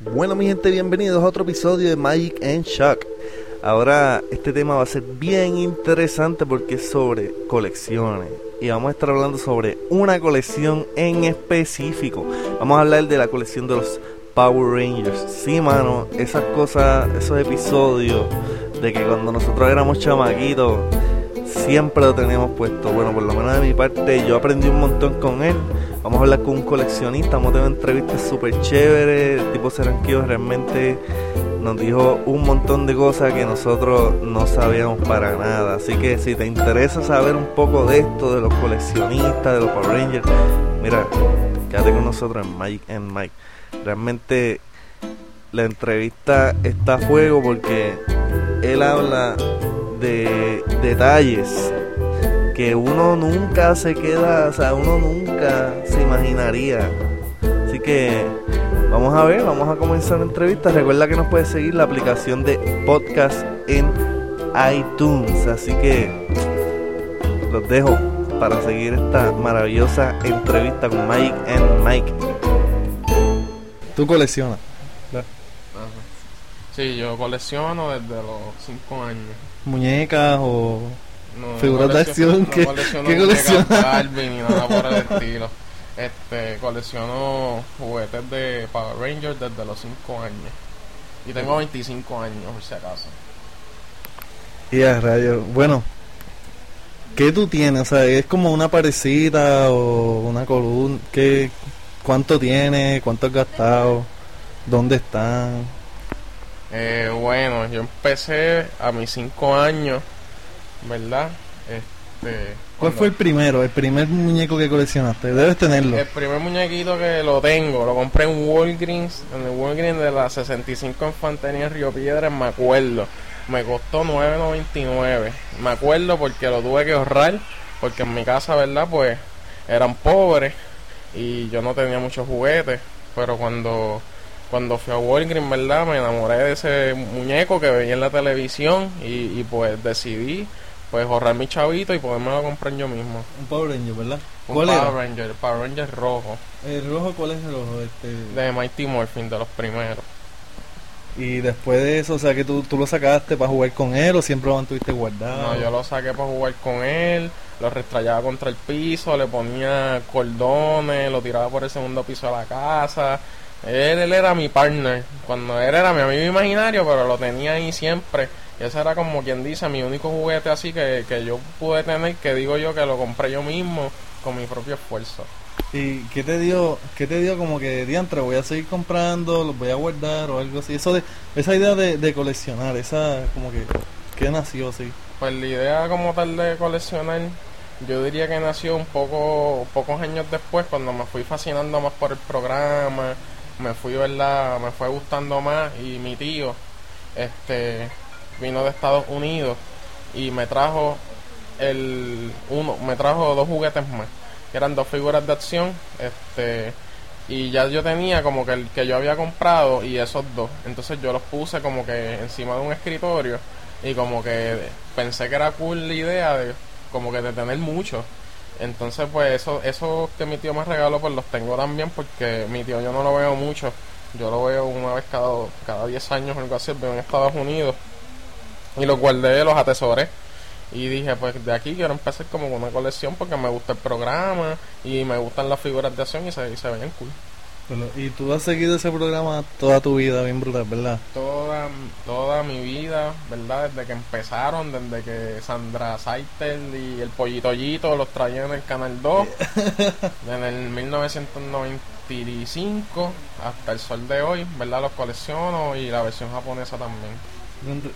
Bueno, mi gente, bienvenidos a otro episodio de Magic and Shock. Ahora, este tema va a ser bien interesante porque es sobre colecciones. Y vamos a estar hablando sobre una colección en específico. Vamos a hablar de la colección de los Power Rangers. Sí, mano, esas cosas, esos episodios de que cuando nosotros éramos chamaquitos, siempre lo teníamos puesto. Bueno, por lo menos de mi parte, yo aprendí un montón con él. Vamos a hablar con un coleccionista, vamos a tener entrevistas súper chéveres. El tipo Seranquillo realmente nos dijo un montón de cosas que nosotros no sabíamos para nada. Así que si te interesa saber un poco de esto, de los coleccionistas, de los Power Rangers, mira, quédate con nosotros en Mike and Mike. Realmente la entrevista está a fuego porque él habla de detalles que uno nunca se queda, o sea, uno nunca se imaginaría. Así que vamos a ver, vamos a comenzar la entrevista. Recuerda que nos puedes seguir la aplicación de podcast en iTunes. Así que los dejo para seguir esta maravillosa entrevista con Mike and Mike. ¿Tú coleccionas? Sí, yo colecciono desde los 5 años. ¿Muñecas o No, Figuras no de acción, no ¿qué- colecciono qué muñecas colecciona? Barbie ni nada por el estilo. Este, colecciono juguetes de Power Rangers desde los 5 años. Y tengo 25 años, por si acaso. Y a radio. Bueno, ¿qué tú tienes? O sea, ¿es como una parecida o una columna? ¿Qué, ¿Cuánto tienes? ¿Cuánto has gastado? ¿Dónde están? Eh, bueno, yo empecé a mis 5 años, ¿verdad? Este, ¿Cuál fue el primero? El primer muñeco que coleccionaste. Debes tenerlo. El primer muñequito que lo tengo, lo compré en Walgreens, en el Walgreens de la 65 Infantería en Río Piedras, me acuerdo. Me costó 9.99. Me acuerdo porque lo tuve que ahorrar, porque en mi casa, ¿verdad? Pues eran pobres y yo no tenía muchos juguetes, pero cuando cuando fui a Walgreens, ¿verdad? Me enamoré de ese muñeco que veía en la televisión y, y pues decidí pues ahorrar mi chavito y podérmelo comprar yo mismo. Un Power Ranger, ¿verdad? Un ¿Cuál Power era? Ranger, el Power Ranger rojo. ¿El rojo cuál es el rojo? Este... de Mighty Morphin, de los primeros. Y después de eso, o sea, que tú, tú lo sacaste para jugar con él o siempre lo mantuviste guardado. No, yo lo saqué para jugar con él, lo restrayaba contra el piso, le ponía cordones, lo tiraba por el segundo piso de la casa. Él, él era mi partner. Cuando él era mi amigo imaginario, pero lo tenía ahí siempre. Ese era como quien dice, mi único juguete así que, que yo pude tener, que digo yo que lo compré yo mismo con mi propio esfuerzo. ¿Y qué te dio, qué te dio como que, diantre, voy a seguir comprando, los voy a guardar o algo así? Eso de, esa idea de, de coleccionar, esa como que, ¿qué nació así? Pues la idea como tal de coleccionar, yo diría que nació un poco, pocos años después, cuando me fui fascinando más por el programa, me fui, ¿verdad? Me fue gustando más y mi tío, este, vino de Estados Unidos y me trajo el uno, me trajo dos juguetes más, que eran dos figuras de acción, este, y ya yo tenía como que el que yo había comprado y esos dos, entonces yo los puse como que encima de un escritorio y como que pensé que era cool la idea de como que de tener mucho. Entonces pues eso eso que mi tío me regaló pues los tengo también porque mi tío yo no lo veo mucho. Yo lo veo una vez cada cada 10 años o algo así veo en Estados Unidos y los guardé los atesoré y dije pues de aquí quiero empezar como con una colección porque me gusta el programa y me gustan las figuras de acción y se, y se ven cool Pero- y tú has seguido ese programa toda tu vida, bien brutal, ¿verdad? toda, toda mi vida, ¿verdad? Desde que empezaron, desde que Sandra Saitel y el Pollito Yollito los traían en el Canal 2, en el 1995 hasta el sol de hoy, ¿verdad? Los colecciono y la versión japonesa también.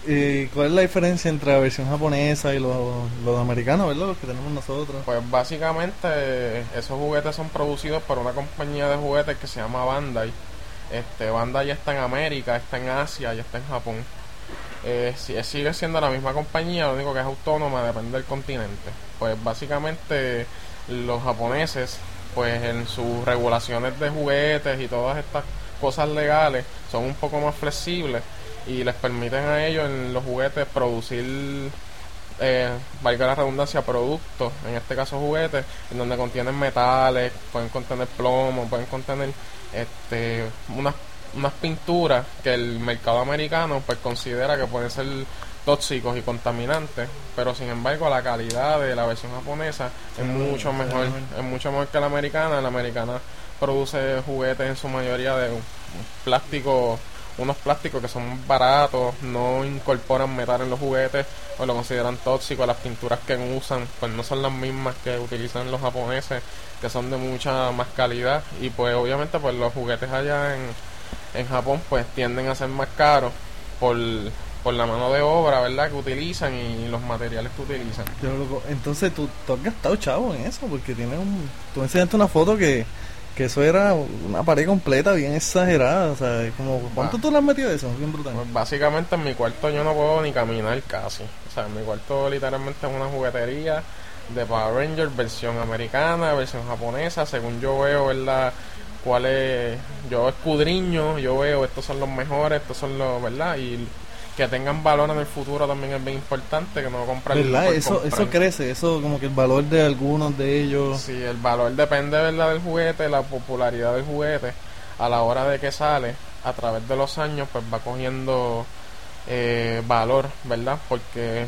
¿Y cuál es la diferencia entre la versión japonesa y los, los americanos, verdad? Los que tenemos nosotros. Pues básicamente esos juguetes son producidos por una compañía de juguetes que se llama Bandai. Este, Bandai está en América, está en Asia y está en Japón. Eh, si- sigue siendo la misma compañía, lo único que es autónoma, depende del continente. Pues básicamente los japoneses, pues en sus regulaciones de juguetes y todas estas cosas legales, son un poco más flexibles y les permiten a ellos en los juguetes producir eh, valga la redundancia, productos, en este caso juguetes, en donde contienen metales, pueden contener plomo, pueden contener este unas unas pinturas que el mercado americano pues considera que pueden ser tóxicos y contaminantes, pero sin embargo la calidad de la versión japonesa es mucho mejor, es mucho mejor que la americana. La americana produce juguetes en su mayoría de plástico, unos plásticos que son baratos, no incorporan metal en los juguetes o lo consideran tóxico. Las pinturas que usan pues no son las mismas que utilizan los japoneses, que son de mucha más calidad y pues obviamente pues los juguetes allá en, en Japón pues tienden a ser más caros por por la mano de obra, ¿verdad? Que utilizan y los materiales que utilizan. entonces tú, tú, has gastado chavo en eso, porque tienes un... Tú enseñaste una foto que, que eso era una pared completa, bien exagerada, o sea, como... ¿Cuánto tú le has metido eso? Bien brutal. Pues básicamente en mi cuarto yo no puedo ni caminar casi. O sea, en mi cuarto literalmente es una juguetería de Power Rangers, versión americana, versión japonesa, según yo veo, ¿verdad? cuál es yo escudriño yo veo estos son los mejores estos son los verdad y que tengan valor en el futuro también es bien importante, que no comprar ¿Verdad? Eso, eso crece, eso como que el valor de algunos de ellos. Sí, el valor depende ¿verdad? del juguete, la popularidad del juguete a la hora de que sale, a través de los años, pues va cogiendo eh, valor, ¿verdad? Porque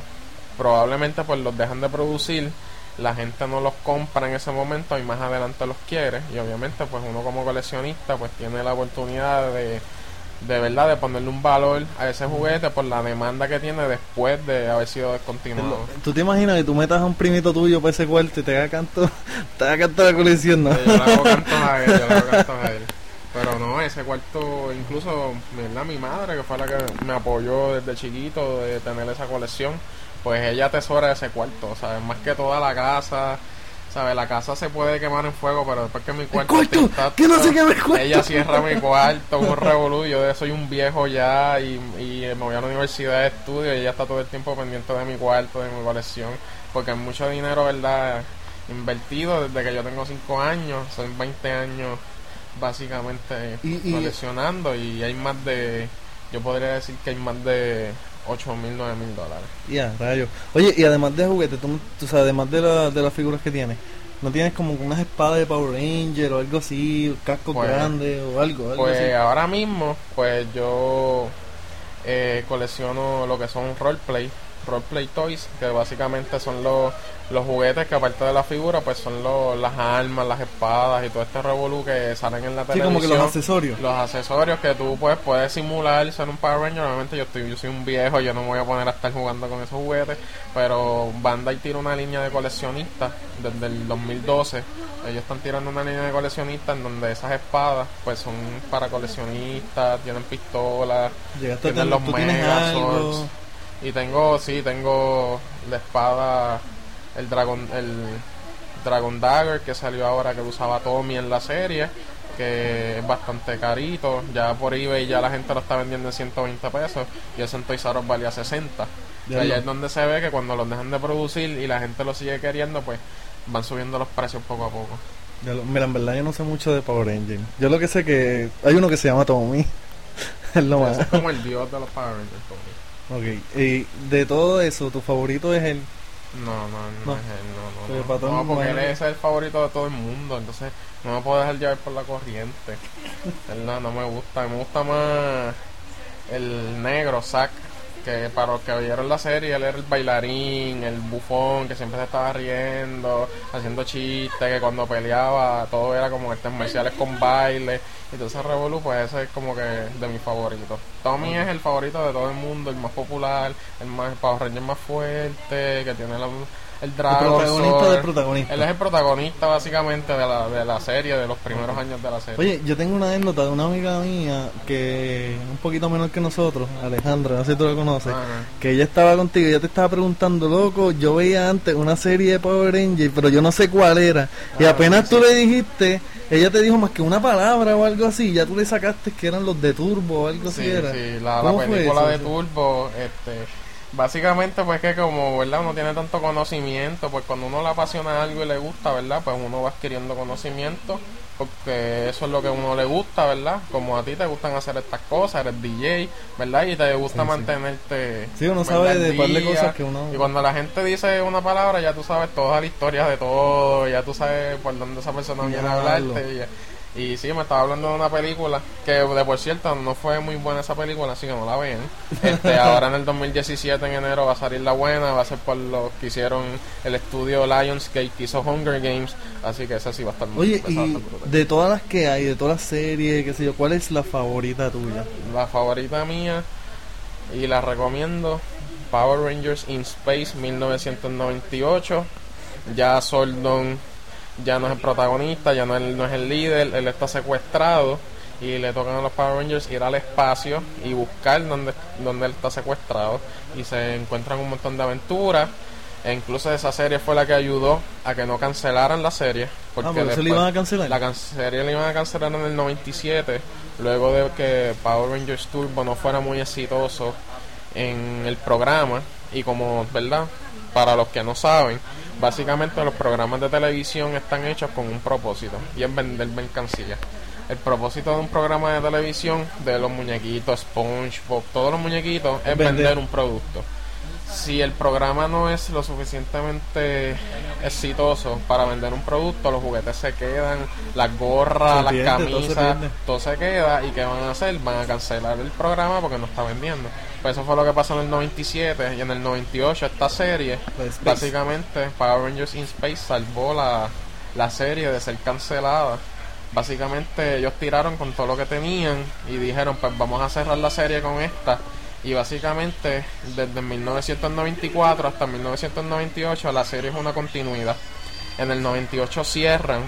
probablemente pues los dejan de producir, la gente no los compra en ese momento y más adelante los quiere y obviamente pues uno como coleccionista pues tiene la oportunidad de de verdad de ponerle un valor a ese juguete por la demanda que tiene después de haber sido descontinuado. ¿Tú te imaginas que tú metas a un primito tuyo para ese cuarto y te haga canto, te haga canto la colección, ¿no? yo le hago canto a él, yo le hago canto a él. Pero no, ese cuarto, incluso ¿verdad? mi madre, que fue la que me apoyó desde chiquito de tener esa colección, pues ella atesora ese cuarto, o sea, más que toda la casa, ¿Sabes? La casa se puede quemar en fuego, pero después que mi cuarto. Está, ¿Qué no se queme el cuarto? Ella cierra mi cuarto, un revolú. Yo soy un viejo ya y, y me voy a la universidad de estudio y ella está todo el tiempo pendiente de mi cuarto, de mi colección. Porque hay mucho dinero, ¿verdad? Invertido desde que yo tengo 5 años, son 20 años básicamente coleccionando y hay más de. Yo podría decir que hay más de 8 mil, 9 mil dólares. Ya, rayo. Oye, y además de juguetes, tú, sabes, además de, la, de las figuras que tienes, ¿no tienes como unas espadas de Power Ranger o algo así, casco pues, grande o algo? algo pues ahora mismo, pues yo eh, colecciono lo que son roleplay, roleplay toys, que básicamente son los los juguetes que aparte de la figura pues son los, las armas, las espadas y todo este revolú que salen en la televisión. Sí, como que los accesorios. Los accesorios que tú pues puedes simular ser un Power Ranger. Obviamente yo estoy yo soy un viejo, yo no me voy a poner a estar jugando con esos juguetes, pero Bandai tira una línea de coleccionistas desde el 2012. Ellos están tirando una línea de coleccionistas en donde esas espadas pues son para coleccionistas, tienen pistolas, tienen los Megazords. Y tengo, sí, tengo la espada el Dragon, el Dragon Dagger que salió ahora que usaba Tommy en la serie, que es bastante carito, ya por eBay ya la gente lo está vendiendo en 120 pesos y en Toys valía 60. Y ahí es donde se ve que cuando los dejan de producir y la gente lo sigue queriendo, pues van subiendo los precios poco a poco. mira, en verdad yo no sé mucho de Power Engine. Yo lo que sé que hay uno que se llama Tommy. es lo más. Es como el dios de los Power Rangers, Tommy. Ok, y de todo eso, ¿tu favorito es el no, no, no, es él, no, no. No, porque él es el favorito de todo el mundo, entonces no me puedo dejar llevar por la corriente. no, no me gusta, me gusta más el negro, Zack, que para los que vieron la serie, él era el bailarín, el bufón, que siempre se estaba riendo, haciendo chistes, que cuando peleaba todo era como artes marciales con baile. Entonces Revolu, pues ese es como que de mis favoritos. Tommy es el favorito de todo el mundo, el más popular, el más el Power Ranger más fuerte, que tiene la el protagonista del protagonista. Él es el protagonista básicamente de la, de la serie, de los primeros años de la serie. Oye, yo tengo una anécdota de una amiga mía que un poquito menor que nosotros, Alejandra, no sé si tú la conoces, que ella estaba contigo, ella te estaba preguntando, loco, yo veía antes una serie de Power Rangers, pero yo no sé cuál era. y ah, apenas tú le dijiste, ella te dijo más que una palabra o algo así, ya tú le sacaste que eran los de Turbo o algo así era. Sí, la, la película de Turbo, este Básicamente pues que como, ¿verdad? Uno tiene tanto conocimiento, pues cuando uno le apasiona algo y le gusta, ¿verdad? Pues uno va adquiriendo conocimiento, porque eso es lo que a uno le gusta, ¿verdad? Como a ti te gustan hacer estas cosas, eres DJ, ¿verdad? Y te gusta mantenerte... Sí, uno sabe de par de cosas que uno... Y cuando la gente dice una palabra, ya tú sabes toda la historia de todo, ya tú sabes por dónde esa persona viene a hablarte. Y sí, me estaba hablando de una película que, de por cierto, no fue muy buena esa película, así que no la ven. Este, ahora en el 2017, en enero, va a salir la buena, va a ser por los que hicieron el estudio Lionsgate, que hizo Hunger Games, así que esa sí va a estar muy Oye, y de todas las que hay, de todas las series, qué sé yo, ¿cuál es la favorita tuya? La favorita mía, y la recomiendo, Power Rangers in Space 1998. Ya Soldon ya no es el protagonista, ya no, no es el líder, él está secuestrado y le tocan a los Power Rangers ir al espacio y buscar donde, donde él está secuestrado y se encuentran un montón de aventuras. E incluso esa serie fue la que ayudó a que no cancelaran la serie. Porque ah, le iban a cancelar. La serie la iban a cancelar en el 97, luego de que Power Rangers Turbo no fuera muy exitoso en el programa. Y como, ¿verdad? Para los que no saben, Básicamente los programas de televisión están hechos con un propósito y es vender mercancía. El propósito de un programa de televisión de los muñequitos, SpongeBob, todos los muñequitos es vender, un producto. Si el programa no es lo suficientemente exitoso para vender un producto, los juguetes se quedan, las gorras, las camisas, todo se queda y ¿qué van a hacer? Van a cancelar el programa porque no está vendiendo. Pues eso fue lo que pasó en el 97 y en el 98 esta serie, básicamente Power Rangers in Space salvó la, la serie de ser cancelada. Básicamente ellos tiraron con todo lo que tenían y dijeron pues vamos a cerrar la serie con esta. Y básicamente desde 1994 hasta 1998 la serie es una continuidad. En el 98 cierran,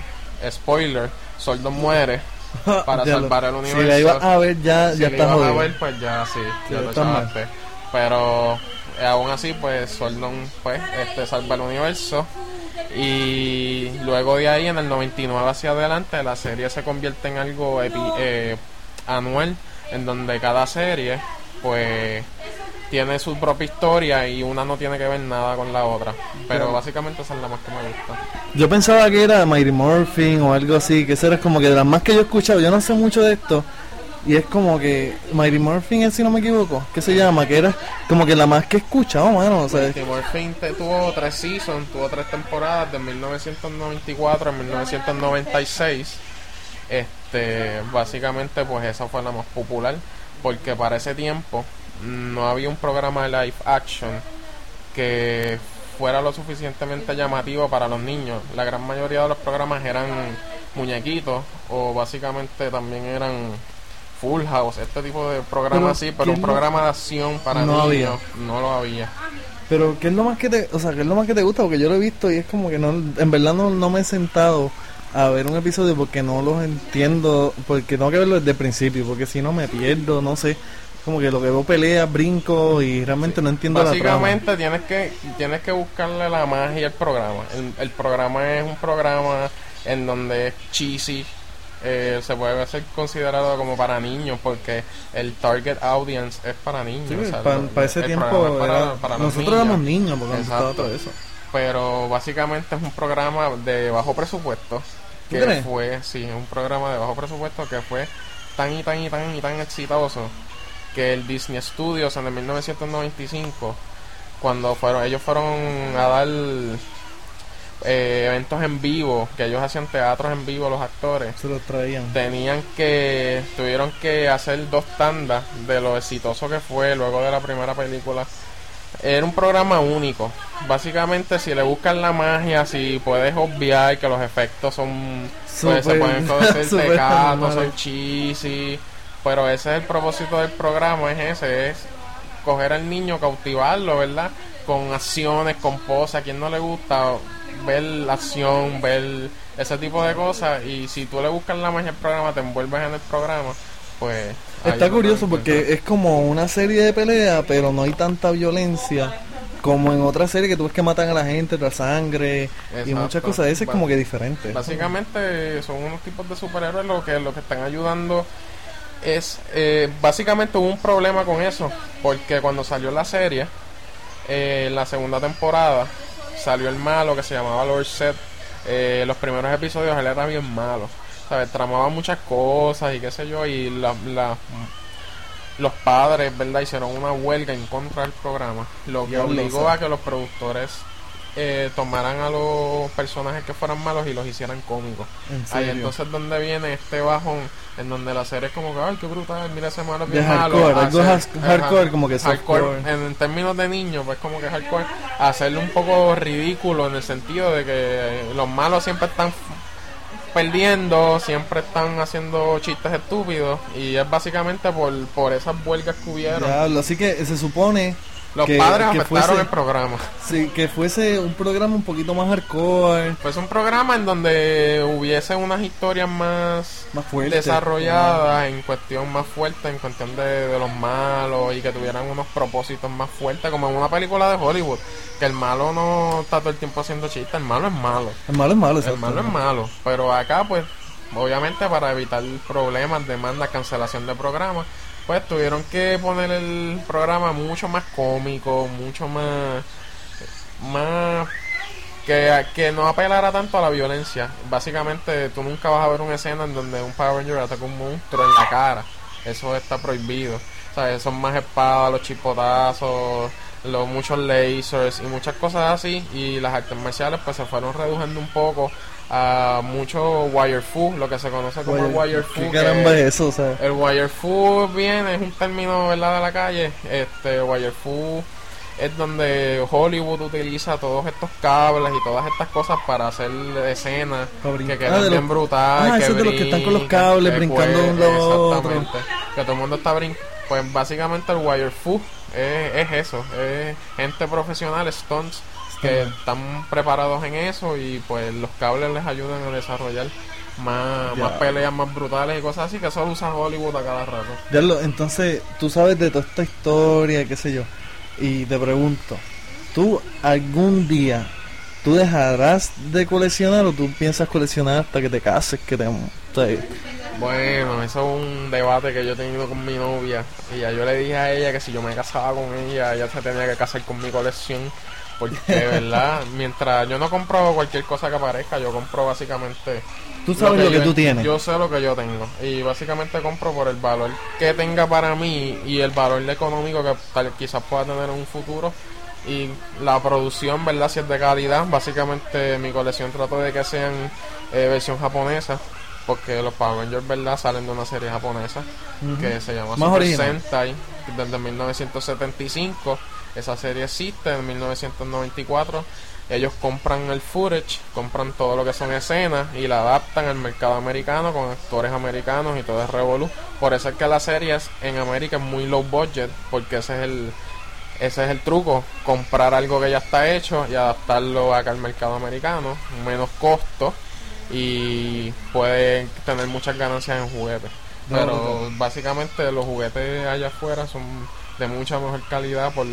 spoiler, Soldon muere para salvar el universo. Si la ibas a ver, ya, si ya está a ver, pues ya sí, ya lo echaste. Pero eh, aún así, pues Soldon pues, este, salva el universo. Y luego de ahí, en el 99 hacia adelante, la serie se convierte en algo eh, anual, en donde cada serie, pues tiene su propia historia y una no tiene que ver nada con la otra. Pero básicamente esa es la más que me gusta. Yo pensaba que era Mighty Morphin o algo así, que esa era como que de las más que yo he escuchado. Yo no sé mucho de esto. Y es como que Mighty Morphin, si no me equivoco, ¿qué se llama? Que era como que la más que he escuchado, mano. O sea, Mighty Morphin tuvo tres seasons, tuvo tres temporadas de 1994 a 1996. Este, básicamente, pues esa fue la más popular. Porque para ese tiempo no había un programa de live action que fuera lo suficientemente llamativo para los niños. La gran mayoría de los programas eran muñequitos o básicamente también eran Full House, este tipo de programas sí, pero un programa de acción para niños no lo había. Pero ¿qué es lo más que te, o sea, qué es lo más que te gusta? Porque yo lo he visto y es como que no, en verdad no, no me he sentado a ver un episodio porque no los entiendo, porque tengo que verlo desde el principio, porque si no me pierdo, no sé como que lo que veo pelea, brinco y realmente no entiendo Básicamente la tienes que tienes que buscarle la magia al programa. El, programa es un programa en donde es cheesy, eh, se puede ser considerado como para niños porque el target audience es para niños. para, ese tiempo nosotros éramos niños porque todo eso. Pero básicamente es un programa de bajo presupuesto que fue, sí, un programa de bajo presupuesto que fue tan y tan y tan y tan exitoso que el Disney Studios en el 1995, cuando fueron ellos fueron a dar eh, eventos en vivo, que ellos hacían teatros en vivo los actores, se los traían. Tenían que, tuvieron que hacer dos tandas de lo exitoso que fue luego de la primera película. Era un programa único. Básicamente, si le buscan la magia, si puedes obviar que los efectos son, pues, se pueden tecatos, son cheesy pero ese es el propósito del programa, es ese, es coger al niño, cautivarlo, ¿verdad? Con acciones, con poses, a quien no le gusta ver la acción, ver ese tipo de cosas, y si tú le buscas la magia al programa, te envuelves en el programa, pues... Está curioso porque es como una serie de pelea, pero no hay tanta violencia como en otra serie que tú ves que matan a la gente, la sangre y muchas cosas. Ese es como que diferente. Básicamente son unos tipos de superhéroes lo que, lo que están ayudando es eh, básicamente hubo un problema con eso porque cuando salió la serie eh, la segunda temporada salió el malo que se llamaba Lord Set eh, los primeros episodios él era bien malo ¿sabes? tramaba muchas cosas y qué sé yo y la, los padres verdad hicieron una huelga en contra del programa lo que obligó a que los productores eh, tomaran a los personajes que fueran malos y los hicieran cómicos. ¿En Ahí entonces donde viene este bajón en donde la serie es como que, ay, qué brutal, mira ese malo bien malo. hardcore, algo Hacer- hardcore, como que hardcore, softcore. en, términos de niños, pues como que hardcore, hacerle un poco ridículo en el sentido de que los malos siempre están perdiendo, siempre están haciendo chistes estúpidos y es básicamente por, por esas huelgas que hubieron. Diablo, así que se supone Los que- padres que afectaron fuese- el programa. sí, que fuese un programa un poquito más hardcore, Pues un programa en donde hubiese unas historias más más fuerte. desarrolladas en cuestión más fuerte, en cuestión de, de los malos y que tuvieran unos propósitos más fuertes, como en una película de Hollywood, que el malo no está todo el tiempo haciendo chistes, el malo es malo, El malo es malo, el malo es malo, pero acá pues obviamente para evitar problemas, demandas, cancelación de programas, pues tuvieron que poner el programa mucho más cómico, mucho más más que, que no apelara tanto a la violencia. Básicamente, tú nunca vas a ver una escena en donde un Power Ranger ataca un monstruo en la cara. Eso está prohibido. Sea, son más espadas, los chipotazos, los muchos lasers y muchas cosas así. Y las artes marciales pues se fueron reduciendo un poco a mucho wire fu, lo que se conoce como Wire- wire fu. ¿Qué caramba es eso? O sea, el wire fu viene, es un término ¿verdad? de la calle. Este wire fu es donde Hollywood utiliza todos estos cables y todas estas cosas para hacer escenas que quedan Ah, bien brutales. Ah, que esos de los que están con los cables que brincando de un lado a otro. Exactamente. Que todo el mundo está brincando. Pues básicamente el wire fu es, es eso. Es gente profesional, stunts, que están preparados en eso y pues los cables les ayudan a desarrollar más, peleas más brutales y cosas así que eso lo usa Hollywood a cada rato. Entonces, tú sabes de toda esta historia, qué sé yo. Y te pregunto, ¿tú algún día, tú dejarás de coleccionar o tú piensas coleccionar hasta que te cases, que te... Bueno, eso es un debate que yo he tenido con mi novia. Y ya yo le dije a ella que si yo me casaba con ella, ella se tenía que casar con mi colección. Porque, verdad, mientras yo no compro cualquier cosa que aparezca, yo compro básicamente. tú sabes lo que, yo- tú tienes. Yo sé lo que yo tengo. Y básicamente compro por el valor que tenga para mí y el valor económico que tal quizás pueda tener en un futuro. Y la producción, ¿verdad? Si es de calidad, básicamente mi colección trato de que sean eh, versión japonesa. Porque los Power Rangers, ¿verdad? Salen de una serie japonesa que se llama Más Super original. Sentai desde 1975. Esa serie existe en 1994. Ellos compran el footage, compran todo lo que son escenas y la adaptan al mercado americano con actores americanos y todo es revolú. Por eso es que la serie es- en América es muy low budget, porque ese es el ese es el truco, comprar algo que ya está hecho y adaptarlo acá al mercado americano, menos costo y pueden tener muchas ganancias en juguetes. Pero básicamente los juguetes allá afuera son de mucha mejor calidad por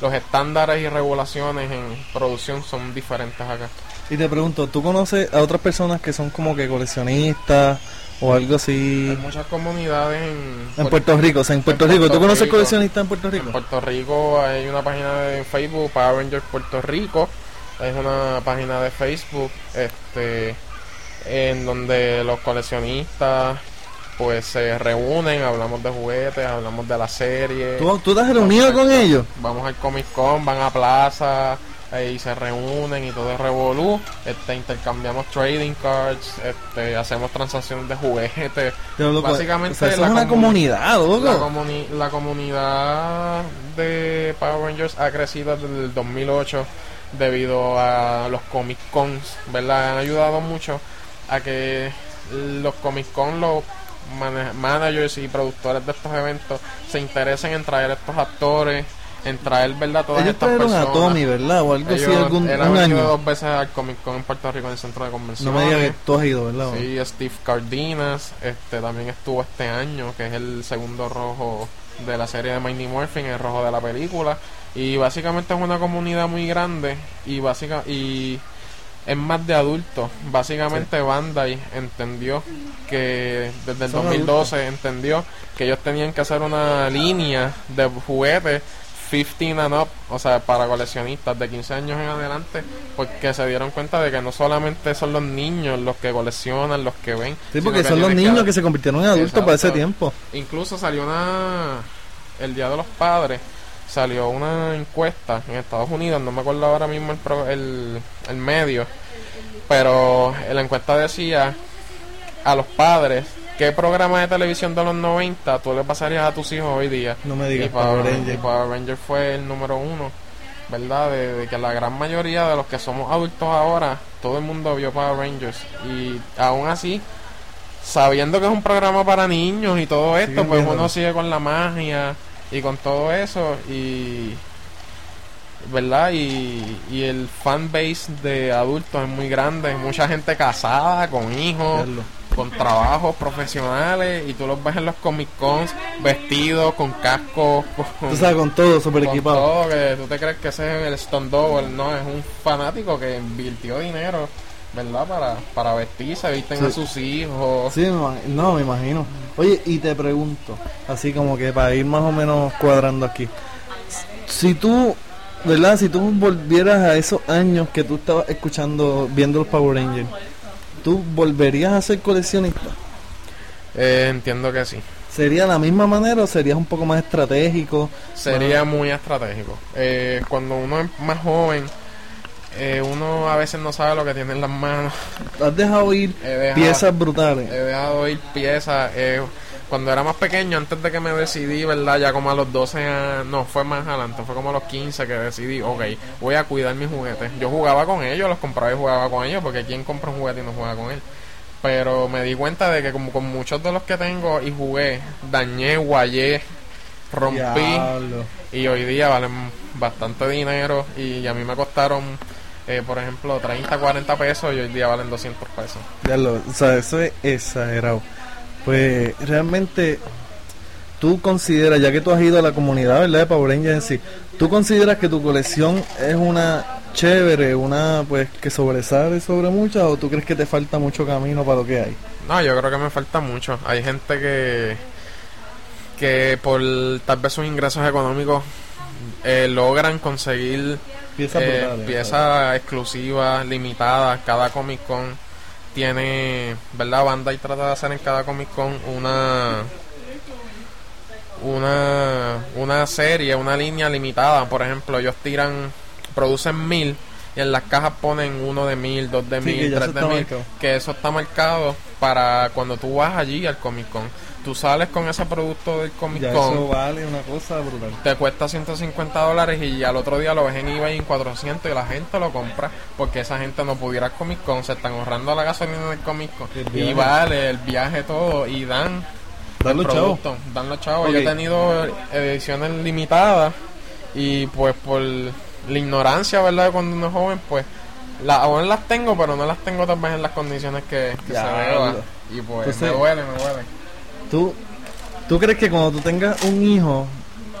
los estándares y regulaciones en producción son diferentes acá. Y te pregunto, ¿tú conoces a otras personas que son como que coleccionistas o algo así Hay muchas comunidades en, en Puerto Rico? O sea, en Puerto en Rico, Puerto ¿tú conoces Rico. coleccionistas en Puerto Rico? En Puerto Rico hay una página de Facebook, Power Rangers Puerto Rico. Es una página de Facebook este en donde los coleccionistas pues se reúnen, hablamos de juguetes, hablamos de la serie. ¿Tú, tú has reunido con ellos? Vamos al Comic Con, van a plaza eh, y se reúnen y todo es revolú. Este, intercambiamos trading cards, este, hacemos transacciones de juguetes. Loco, Básicamente o sea, eso la es una comu- comunidad, La, loco. comuni- la comunidad de Power Rangers ha crecido desde el 2008 debido a los Comic Cons, ¿verdad? Han ayudado mucho a que los Comic Con, los managers y productores de estos eventos se interesen en traer estos actores, en traer, ¿verdad? Todas Ellos estas personas. a Tommy, ¿verdad? O algo así, algún él ha un venido año. dos veces al Comic Con en Puerto Rico en el centro de No convenciones. me digas que tú has ido, ¿verdad? Sí, Steve Cardinas, este también estuvo este año, que es el segundo rojo de la serie de Mighty Morphin, el rojo de la película. Y básicamente es una comunidad muy grande y básica y es más de adultos. Básicamente Bandai entendió que desde el Son 2012 entendió que ellos tenían que hacer una línea de juguetes 15 and up, o sea, para coleccionistas de 15 años en adelante, porque se dieron cuenta de que no solamente son los niños los que coleccionan, los que ven. Sí, porque que son los niños que se convirtieron en adultos para ese tiempo. Incluso salió una. El Día de los Padres. Salió una encuesta en Estados Unidos, no me acuerdo ahora mismo el, pro- el, el medio, pero la encuesta decía a los padres qué programa de televisión de los 90 tú le pasarías a tus hijos hoy día. No me Y digas Power, Power y Ranger. Power Ranger fue el número uno, ¿verdad? De, de que la gran mayoría de los que somos adultos ahora, todo el mundo vio Power Rangers. Y aún así, sabiendo que es un programa para niños y todo esto, pues viéndolo. uno sigue con la magia y con todo eso. Y. ¿Verdad? Y, y el fan base de adultos es muy grande. Mucha gente casada, con hijos Verlo. con trabajos profesionales y tú los ves en los Comic Cons vestidos con cascos con, Tú sabes, con todo super con equipado. todo que tú te crees que ese es el Stone Double no es un fanático que invirtió dinero verdad para para vestirse visten Sí. a sus hijos Sí, no, me imagino. Oye, y te pregunto, así como que para ir más o menos cuadrando aquí. Si tú, ¿verdad? Si tú volvieras a esos años que tú estabas escuchando, viendo los Power Rangers, ¿tú volverías a ser coleccionista? Eh, entiendo que sí ¿Sería la misma manera o serías un poco más estratégico? sería muy estratégico Eh, cuando uno es más joven eh, uno a veces no sabe lo que tiene en las manos ¿Has dejado ir dejado- piezas brutales? He dejado ir piezas. eh, cuando era más pequeño, antes de que me decidí, ¿verdad? Ya como a los 12 años, no, fue más adelante, fue como a los 15 que decidí, ok, voy a cuidar mis juguetes. Yo jugaba con ellos, los compraba y jugaba con ellos, porque ¿quién compra un juguete y no juega con él? Pero me di cuenta de que como con muchos de los que tengo y jugué, dañé, guayé, rompí Diablo. y hoy día valen bastante dinero y a mí me costaron, eh, por ejemplo, 30, 40 pesos y hoy día valen 200 pesos. Diablo, o sea, eso es exagerado. Pues realmente tú consideras, ya que tú has ido a la comunidad, ¿verdad? De Power Rangers en sí, ¿tú consideras que tu colección es una chévere, una pues que sobresale sobre muchas o tú crees que te falta mucho camino para lo que hay? No, yo creo que me falta mucho. Hay gente que que por tal vez sus ingresos económicos eh, logran conseguir Piezas eh, brutales, piezas exclusivas, limitadas. Cada Comic Con tiene, ¿verdad? Banda y trata de hacer en cada Comic Con una una una serie, una línea limitada. Por ejemplo, ellos tiran, producen mil y en las cajas ponen uno de mil, dos de Sí, mil, tres de mil. marcado. Que eso está marcado para cuando tú vas allí al Comic Con. Tú sales con ese producto del Comic Ya Con eso vale una cosa brutal. te cuesta 150 dólares y al otro día lo ves en eBay en 400 y la gente lo compra porque esa gente no pudiera al Comic Con, se están ahorrando la gasolina del Comic Con y vale el viaje todo y dan Dan los chavos. dan los chavos. Yo he tenido ediciones limitadas y pues por la ignorancia, ¿verdad? Cuando uno es joven, pues la, aún las tengo, pero no las tengo tal vez en las condiciones que, que se deba. Y pues Entonces- me duele, me duele. ¿Tú, ¿Tú crees que cuando tú tengas un hijo,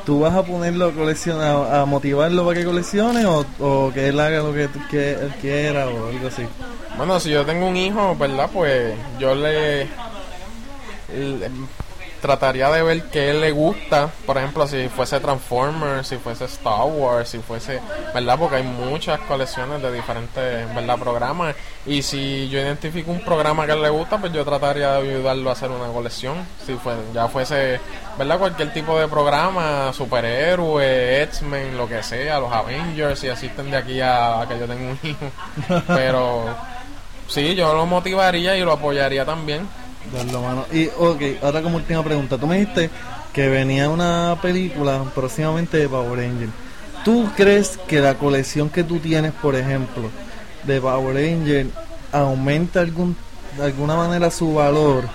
tú vas a ponerlo a coleccionar, a motivarlo para que coleccione o, o que él haga lo que que él quiera o algo así? Bueno, si yo tengo un hijo, ¿verdad? Pues yo le- trataría de ver que él le gusta, por ejemplo, si fuese Transformers, si fuese Star Wars, si fuese, ¿verdad? Porque hay muchas colecciones de diferentes, ¿verdad? Programas y si yo identifico un programa que le gusta, pues yo trataría de ayudarlo a hacer una colección, si fue, ya fuese, ¿verdad? Cualquier tipo de programa, superhéroe, X-Men, lo que sea, los Avengers, y asisten de aquí a, a que yo tenga un hijo, pero Sí, yo lo motivaría y lo apoyaría también. Darlo mano. Y, ok, ahora como última pregunta. Tú me dijiste que venía una película próximamente de Power Rangers. ¿Tú crees que la colección que tú tienes, por ejemplo, de Power Rangers, aumenta algún, de alguna manera su valor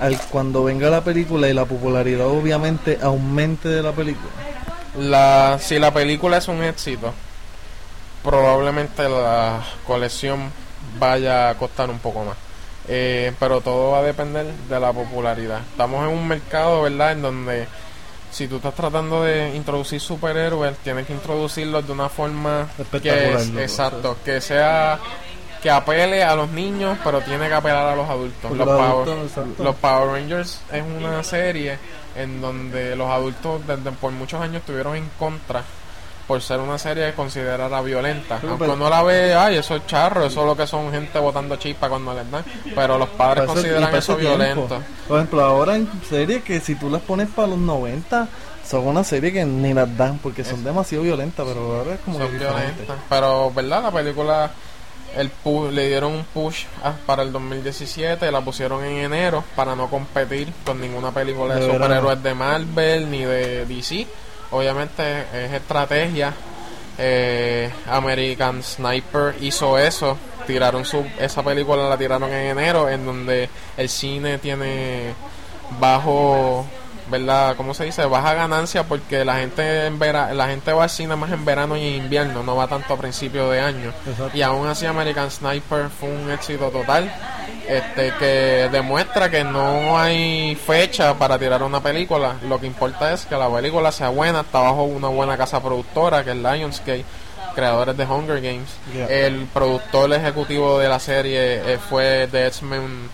al cuando venga la película y la popularidad obviamente aumente de la película? La, si la película es un éxito, probablemente la colección vaya a costar un poco más. Eh, pero todo va a depender de la popularidad. Estamos en un mercado, ¿verdad? En donde si tú estás tratando de introducir superhéroes, tienes que introducirlos de una forma que exacto, que sea que apele a los niños, pero tiene que apelar a los adultos. Los los Power, adultos, los Power Rangers es una serie en donde los adultos desde por muchos años estuvieron en contra por ser una serie considerada violenta. Pero, Aunque pero- uno la ve, ay, eso es charro, eso es lo que son gente botando chispa cuando les dan. Pero los padres eso- consideran eso tiempo. violento. Por ejemplo, ahora en series que si tú las pones para los 90, son una serie que ni las dan porque son demasiado violentas, pero ahora es como Son que violentas. Pero, ¿verdad? La película el pu- le dieron un push ah, para el 2017, la pusieron en enero para no competir con ninguna película de, superhéroes de Marvel ni de DC. Obviamente es estrategia. Eh, American Sniper hizo eso. Tiraron su esa película la tiraron en enero, en donde el cine tiene bajo ¿verdad? ¿Cómo se dice? Baja ganancia porque la gente en vera, la gente va al cine más en verano y en invierno, no va tanto a principios de año. Exacto. Y aún así American Sniper fue un éxito total, este que demuestra que no hay fecha para tirar una película. Lo que importa es que la película sea buena, está bajo una buena casa productora que es Lionsgate, creadores de Hunger Games. Yeah. El productor ejecutivo de la serie eh, fue de X-Men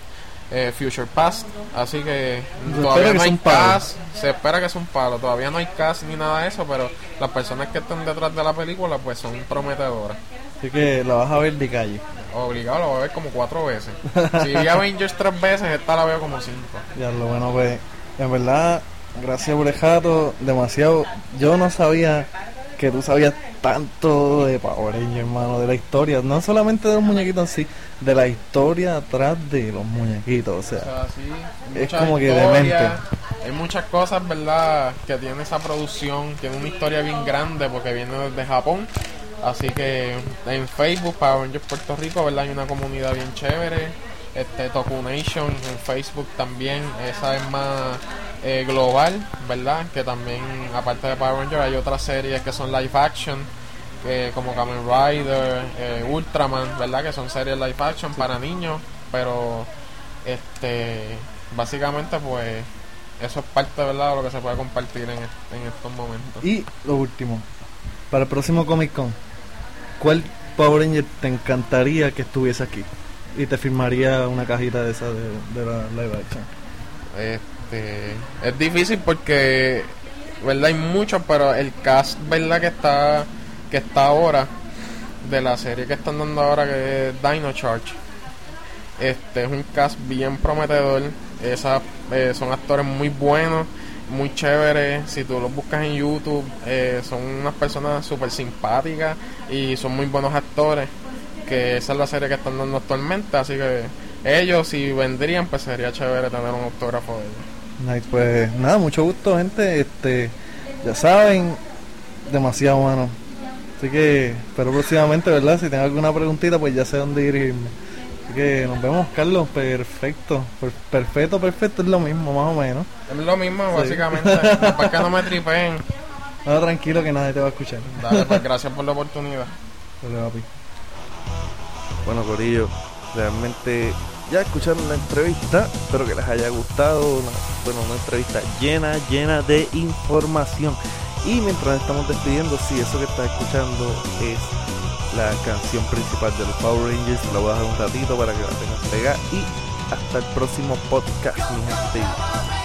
eh, Future Past, así que Se todavía que no hay cast, se espera que sea un palo, todavía no hay cast ni nada de eso, pero las personas que están detrás de la película pues son prometedoras. Así que la vas a ver de calle. Obligado, lo voy a ver como cuatro veces. Si vi Avengers tres veces, esta la veo como cinco. Ya lo bueno pues, en verdad, gracias por el jato, demasiado. Yo no sabía que tú sabías tanto de Power Rangers, hermano, de la historia, no solamente de los muñequitos en sí, de la historia atrás de los muñequitos, o O sea, sí, Es como que demente. Hay muchas cosas, ¿verdad? Que tiene esa producción, tiene una historia bien grande porque viene desde Japón. Así que en Facebook, Power Rangers Puerto Rico, ¿verdad? Hay una comunidad bien chévere. Este Toku Nation en Facebook también, esa es más eh, global, ¿verdad? Que también, aparte de Power Rangers, hay otras series que son live action, como Kamen Rider, eh, Ultraman, ¿verdad? Que son series live action para niños, pero este básicamente pues eso es parte verdad de lo que se puede compartir en, en estos momentos y lo último, para el próximo Comic Con, ¿cuál Power Ranger te encantaría que estuviese aquí? Y te firmaría una cajita de esa de, de la live action. este es difícil porque verdad hay muchos pero el cast verdad que está que está ahora de la serie que están dando ahora que es Dino Charge. Este es un cast bien prometedor. Esas, eh, son actores muy buenos muy chéveres. Si tú los buscas en YouTube eh, son unas personas súper simpáticas y son muy buenos actores que esa es la serie que están dando actualmente. Así que ellos si vendrían pues sería chévere tener un autógrafo de ellos Nice, pues nada, mucho gusto, gente. Este, ya saben, demasiado bueno. Así que espero próximamente, ¿verdad? Si tengo alguna preguntita, pues ya sé dónde dirigirme. Así que nos vemos, Carlos. Perfecto. Per- perfecto, perfecto, es lo mismo, más o menos. es lo mismo Sí. básicamente para que no me tripeen No, tranquilo que nadie te va a escuchar. dale pues gracias por la oportunidad Dale, papi. Bueno, Corillo, realmente ya escucharon la entrevista. Espero que les haya gustado. Bueno, una entrevista llena, llena de información. Y mientras estamos despidiendo, sí, eso que estás escuchando es la canción principal de los Power Rangers. La voy a dejar un ratito para que la tengas pegada. Y hasta el próximo podcast, mi gente.